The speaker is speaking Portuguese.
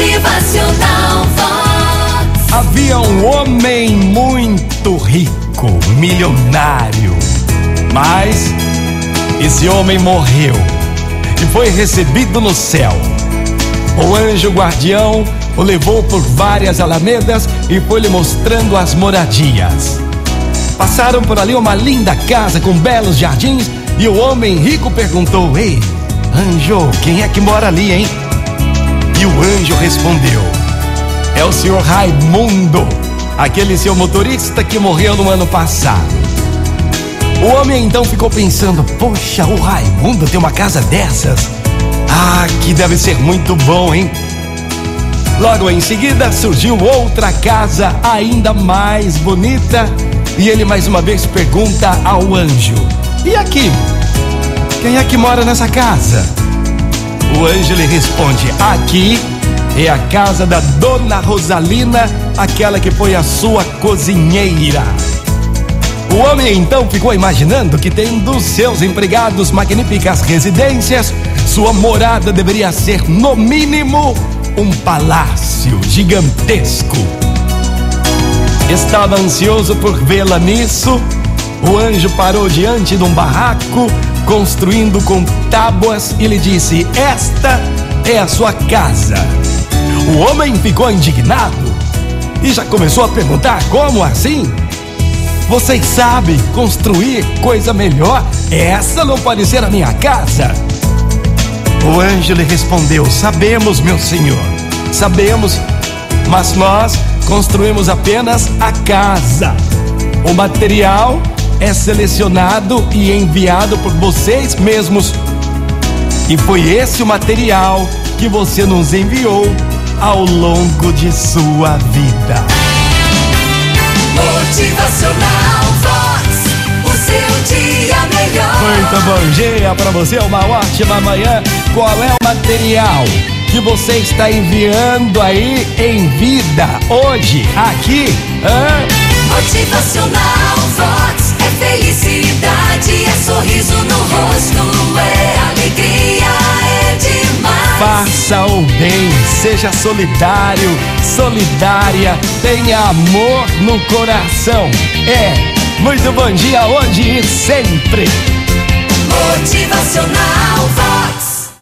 Motivacional Vox. Havia um homem muito rico, milionário. Mas esse homem morreu e foi recebido no céu. O anjo guardião o levou por várias alamedas e foi lhe mostrando as moradias. Passaram por ali uma linda casa com belos jardins e o homem rico perguntou: Ei, anjo, quem é que mora ali, hein? Anjo respondeu: É o senhor Raimundo, aquele seu motorista que morreu no ano passado. O homem então ficou pensando: Poxa, o Raimundo tem uma casa dessas? Ah, que deve ser muito bom, hein? Logo em seguida surgiu outra casa ainda mais bonita e ele mais uma vez pergunta ao anjo: E aqui? Quem é que mora nessa casa? O anjo lhe responde: Aqui é a casa da dona Rosalina, aquela que foi a sua cozinheira. O homem então ficou imaginando que, tendo seus empregados magníficas residências, sua morada deveria ser, no mínimo, um palácio gigantesco. Estava ansioso por vê-la nisso. O anjo parou diante de um barraco, construindo com tábuas, e lhe disse: Esta é a sua casa. O homem ficou indignado e já começou a perguntar: Como assim? Vocês sabem construir coisa melhor? Essa não pode ser a minha casa. O anjo lhe respondeu: Sabemos, meu senhor, sabemos, mas nós construímos apenas a casa. O material é selecionado e enviado por vocês mesmos. E foi esse o material que você nos enviou ao longo de sua vida. Motivacional Vox. O seu dia melhor. Muito bom dia para você, uma ótima manhã. Qual é o material que você está enviando aí em vida hoje, aqui? Hã? Motivacional Vox. É felicidade, é sorriso no rosto, é alegria, é demais. Faça o bem, seja solidário, solidária, tenha amor no coração. É, muito bom dia hoje e sempre. Motivacional.